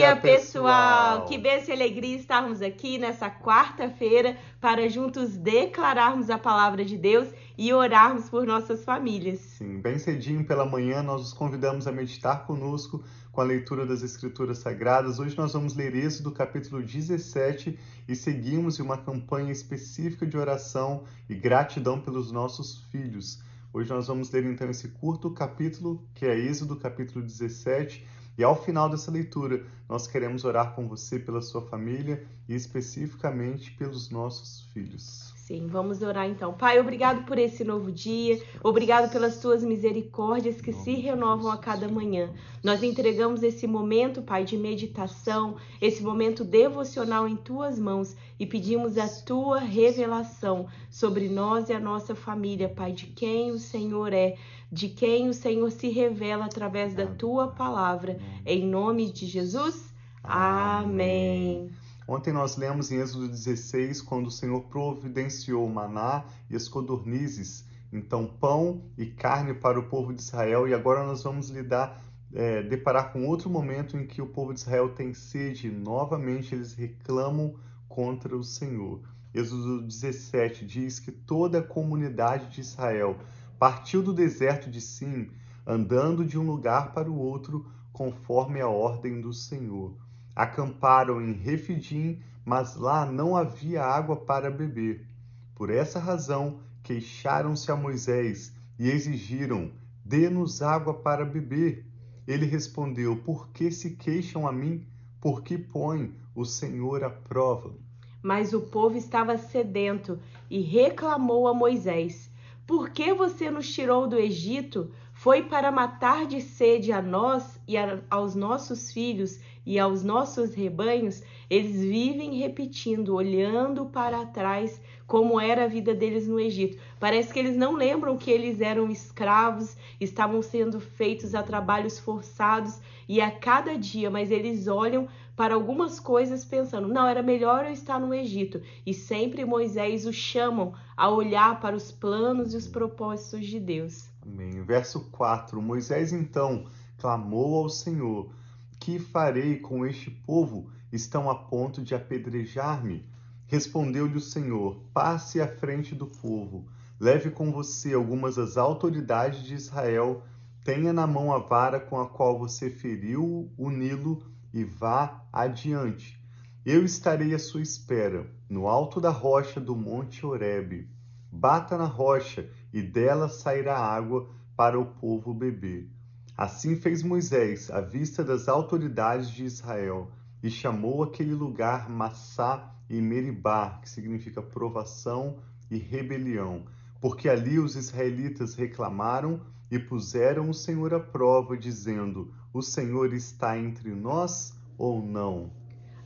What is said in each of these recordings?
dia, pessoal! Que bênção e alegria estarmos aqui nessa quarta-feira para juntos declararmos a palavra de Deus e orarmos por nossas famílias. Sim, bem cedinho pela manhã nós os convidamos a meditar conosco com a leitura das Escrituras Sagradas. Hoje nós vamos ler Êxodo capítulo 17 e seguimos em uma campanha específica de oração e gratidão pelos nossos filhos. Hoje nós vamos ler então esse curto capítulo, que é Êxodo capítulo 17, e ao final dessa leitura, nós queremos orar com você pela sua família e especificamente pelos nossos filhos. Sim, vamos orar então. Pai, obrigado por esse novo dia, obrigado pelas tuas misericórdias que se renovam a cada manhã. Nós entregamos esse momento, Pai, de meditação, esse momento devocional em tuas mãos e pedimos a tua revelação sobre nós e a nossa família, Pai, de quem o Senhor é, de quem o Senhor se revela através da tua palavra. Em nome de Jesus. Amém. Ontem nós lemos em Êxodo 16, quando o Senhor providenciou o maná e as codornizes, então pão e carne para o povo de Israel, e agora nós vamos lidar, é, deparar com outro momento em que o povo de Israel tem sede, e novamente eles reclamam contra o Senhor. Êxodo 17 diz que toda a comunidade de Israel partiu do deserto de Sim, andando de um lugar para o outro, conforme a ordem do Senhor acamparam em Refidim, mas lá não havia água para beber. Por essa razão, queixaram-se a Moisés e exigiram: Dê-nos água para beber. Ele respondeu: Por que se queixam a mim? Por que põe o Senhor à prova? Mas o povo estava sedento e reclamou a Moisés: Por que você nos tirou do Egito? Foi para matar de sede a nós e aos nossos filhos e aos nossos rebanhos, eles vivem repetindo, olhando para trás como era a vida deles no Egito. Parece que eles não lembram que eles eram escravos, estavam sendo feitos a trabalhos forçados e a cada dia, mas eles olham para algumas coisas pensando: não, era melhor eu estar no Egito. E sempre Moisés os chamam a olhar para os planos e os propósitos de Deus. Amém. Verso 4: Moisés então clamou ao Senhor que farei com este povo? Estão a ponto de apedrejar-me? Respondeu-lhe o Senhor: Passe à frente do povo, leve com você algumas das autoridades de Israel, tenha na mão a vara com a qual você feriu o Nilo e vá adiante. Eu estarei à sua espera, no alto da rocha do monte Horebe. Bata na rocha, e dela sairá água para o povo beber. Assim fez Moisés à vista das autoridades de Israel e chamou aquele lugar Massá e Meribá, que significa provação e rebelião, porque ali os israelitas reclamaram e puseram o Senhor à prova, dizendo: O Senhor está entre nós ou não?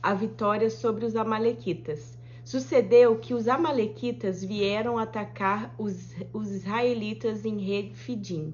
A vitória sobre os Amalequitas. Sucedeu que os Amalequitas vieram atacar os, os israelitas em Refidim.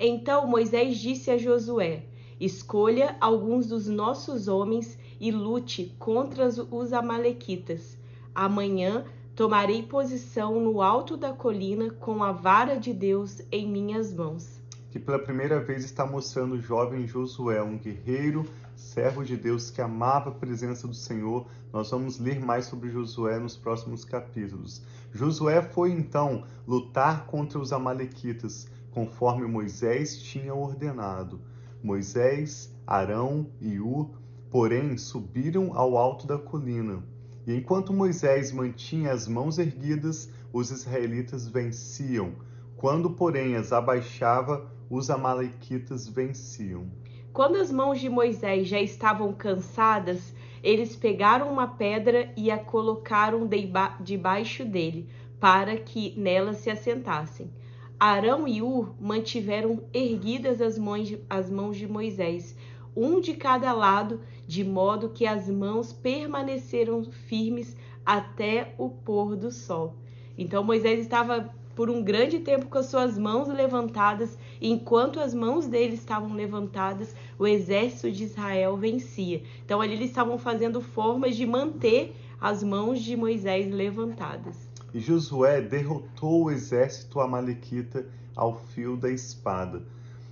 Então Moisés disse a Josué: Escolha alguns dos nossos homens e lute contra os Amalequitas. Amanhã tomarei posição no alto da colina com a vara de Deus em minhas mãos. Que pela primeira vez está mostrando o jovem Josué, um guerreiro, servo de Deus que amava a presença do Senhor. Nós vamos ler mais sobre Josué nos próximos capítulos. Josué foi então lutar contra os Amalequitas conforme Moisés tinha ordenado. Moisés, Arão e Ur, porém, subiram ao alto da colina. E enquanto Moisés mantinha as mãos erguidas, os israelitas venciam. Quando, porém, as abaixava, os amalequitas venciam. Quando as mãos de Moisés já estavam cansadas, eles pegaram uma pedra e a colocaram debaixo dele, para que nela se assentassem. Arão e Ur mantiveram erguidas as mãos, de, as mãos de Moisés, um de cada lado, de modo que as mãos permaneceram firmes até o pôr do sol. Então Moisés estava por um grande tempo com as suas mãos levantadas, e enquanto as mãos dele estavam levantadas, o exército de Israel vencia. Então ali eles estavam fazendo formas de manter as mãos de Moisés levantadas. E Josué derrotou o exército amalequita ao fio da espada.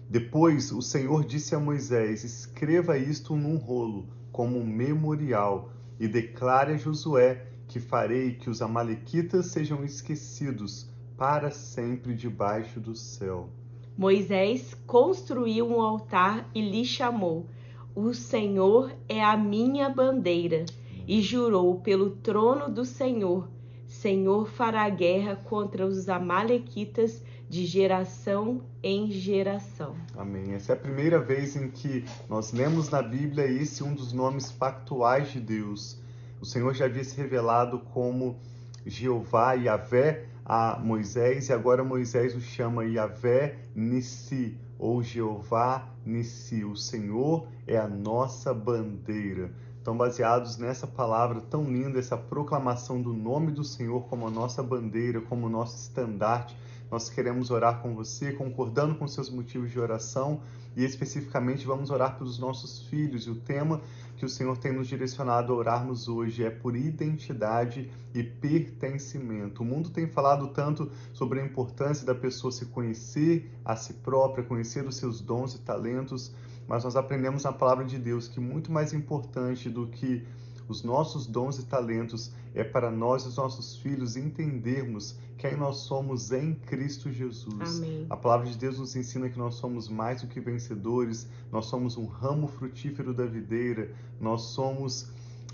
Depois o Senhor disse a Moisés: Escreva isto num rolo, como um memorial, e declare a Josué que farei que os Amalequitas sejam esquecidos para sempre debaixo do céu. Moisés construiu um altar e lhe chamou: O Senhor é a minha bandeira. E jurou pelo trono do Senhor: Senhor fará guerra contra os Amalequitas de geração em geração. Amém. Essa é a primeira vez em que nós lemos na Bíblia esse um dos nomes pactuais de Deus. O Senhor já havia se revelado como Jeová, Yahvé, a Moisés, e agora Moisés o chama Yahvé Nissi, ou Jeová Nissi. O Senhor é a nossa bandeira. Então, baseados nessa palavra tão linda, essa proclamação do nome do Senhor como a nossa bandeira, como o nosso estandarte, nós queremos orar com você, concordando com seus motivos de oração e especificamente vamos orar pelos nossos filhos. E o tema que o Senhor tem nos direcionado a orarmos hoje é por identidade e pertencimento. O mundo tem falado tanto sobre a importância da pessoa se conhecer a si própria, conhecer os seus dons e talentos, mas nós aprendemos na palavra de Deus que muito mais importante do que os nossos dons e talentos é para nós e os nossos filhos entendermos quem nós somos em Cristo Jesus. Amém. A palavra de Deus nos ensina que nós somos mais do que vencedores, nós somos um ramo frutífero da videira, nós somos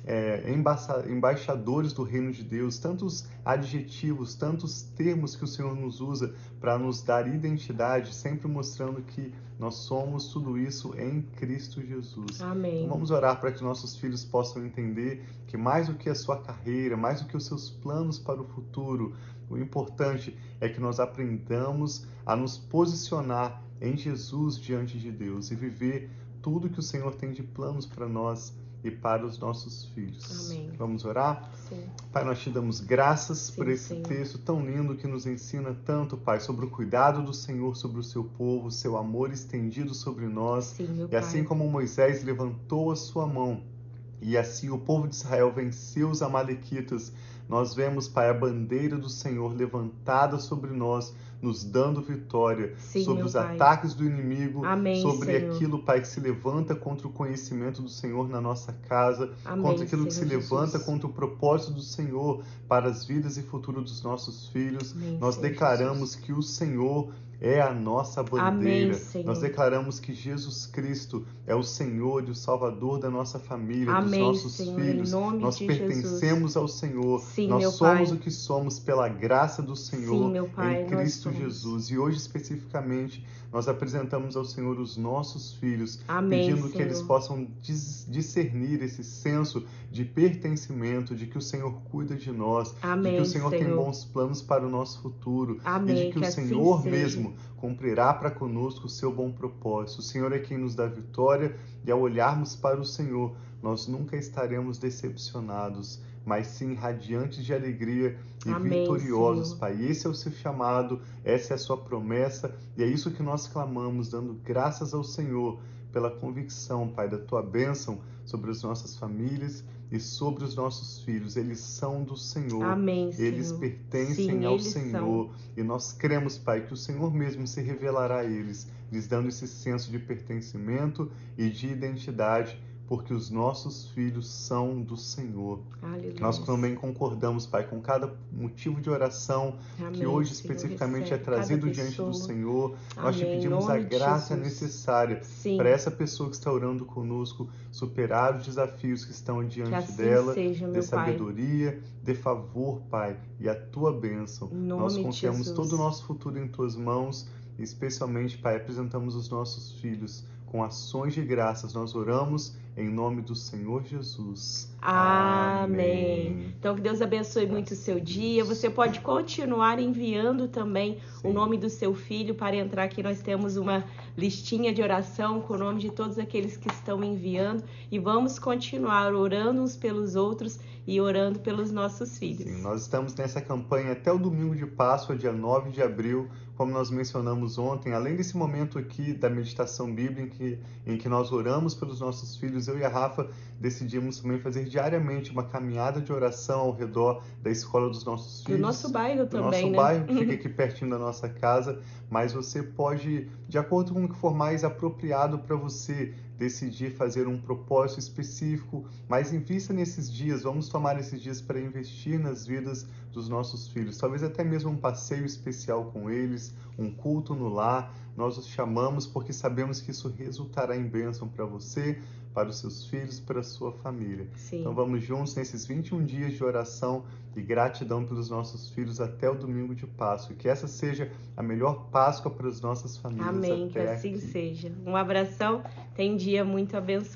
é, embaixadores do reino de Deus, tantos adjetivos, tantos termos que o Senhor nos usa para nos dar identidade, sempre mostrando que nós somos tudo isso em Cristo Jesus. Amém. Então vamos orar para que nossos filhos possam entender que mais do que a sua carreira, mais do que os seus planos para o futuro, o importante é que nós aprendamos a nos posicionar em Jesus diante de Deus e viver tudo que o Senhor tem de planos para nós e para os nossos filhos. Amém. Vamos orar? Sim. Pai, nós te damos graças Sim, por esse Senhor. texto tão lindo que nos ensina tanto, Pai, sobre o cuidado do Senhor sobre o seu povo, seu amor estendido sobre nós. Sim, E Pai. assim como Moisés levantou a sua mão e assim o povo de Israel venceu os Amalequitas, nós vemos, Pai, a bandeira do Senhor levantada sobre nós, nos dando vitória Sim, sobre os Pai. ataques do inimigo, Amém, sobre Senhor. aquilo, Pai, que se levanta contra o conhecimento do Senhor na nossa casa, Amém, contra aquilo que se Senhor levanta Jesus. contra o propósito do Senhor para as vidas e futuro dos nossos filhos. Amém, Nós Senhor declaramos Jesus. que o Senhor é a nossa Amém, bandeira. Senhor. Nós declaramos que Jesus Cristo é o Senhor e o Salvador da nossa família, Amém, dos nossos Senhor, filhos. Nós pertencemos ao Senhor. Sim, Nós somos Pai. o que somos pela graça do Senhor Sim, Pai, em Cristo. Jesus. E hoje especificamente nós apresentamos ao Senhor os nossos filhos, Amém, pedindo que Senhor. eles possam dis- discernir esse senso de pertencimento, de que o Senhor cuida de nós, Amém, de que o Senhor, tem Senhor. bons planos para o nosso futuro Amém, e de que, que o assim Senhor seja. mesmo cumprirá para conosco o seu bom propósito. O Senhor é quem nos dá vitória e ao olharmos para o Senhor, nós nunca estaremos decepcionados, mas sim radiantes de alegria e Amém, vitoriosos, Senhor. Pai. Esse é o seu chamado, essa é a sua promessa e é isso que nós clamamos, dando graças ao Senhor pela convicção, Pai, da tua bênção sobre as nossas famílias e sobre os nossos filhos. Eles são do Senhor. Amém, Senhor. Eles pertencem Sim, ao eles Senhor e nós cremos, Pai, que o Senhor mesmo se revelará a eles, lhes dando esse senso de pertencimento e de identidade, porque os nossos filhos são do Senhor. Aleluia. Nós também concordamos, Pai, com cada motivo de oração que Amém, hoje Senhor, especificamente é trazido diante do. Senhor. Nós te Amém, pedimos a graça Jesus. necessária Sim, para essa pessoa que está orando conosco superar os desafios que estão que diante assim dela seja, dê meu Pai. sabedoria, dê favor, Pai, e a tua bênção. Nós confiamos Jesus. todo o nosso futuro em tuas mãos, especialmente, Pai, apresentamos os nossos filhos com ações de graças. Nós oramos em nome do Senhor Jesus. Amém. Então, que Deus abençoe muito o seu dia. Você pode continuar enviando também Sim. o nome do seu filho para entrar aqui. Nós temos uma listinha de oração com o nome de todos aqueles que estão enviando e vamos continuar orando uns pelos outros e orando pelos nossos filhos. Sim, nós estamos nessa campanha até o domingo de Páscoa, dia 9 de abril, como nós mencionamos ontem, além desse momento aqui da meditação bíblica em que, em que nós oramos pelos nossos filhos, eu e a Rafa decidimos também fazer diariamente uma caminhada de oração ao redor da escola dos nossos Do filhos. nosso bairro do também, nosso né? bairro, que fica aqui pertinho da nossa casa, mas você pode, de acordo com o que for mais apropriado para você, decidir fazer um propósito específico, mas invista nesses dias, vamos tomar esses dias para investir nas vidas dos nossos filhos, talvez até mesmo um passeio especial com eles, um culto no lar. Nós os chamamos porque sabemos que isso resultará em bênção para você, para os seus filhos, para a sua família. Sim. Então vamos juntos nesses 21 dias de oração e gratidão pelos nossos filhos até o domingo de Páscoa. Que essa seja a melhor Páscoa para as nossas famílias. Amém, que assim aqui. seja. Um abração, tem dia muito abençoado.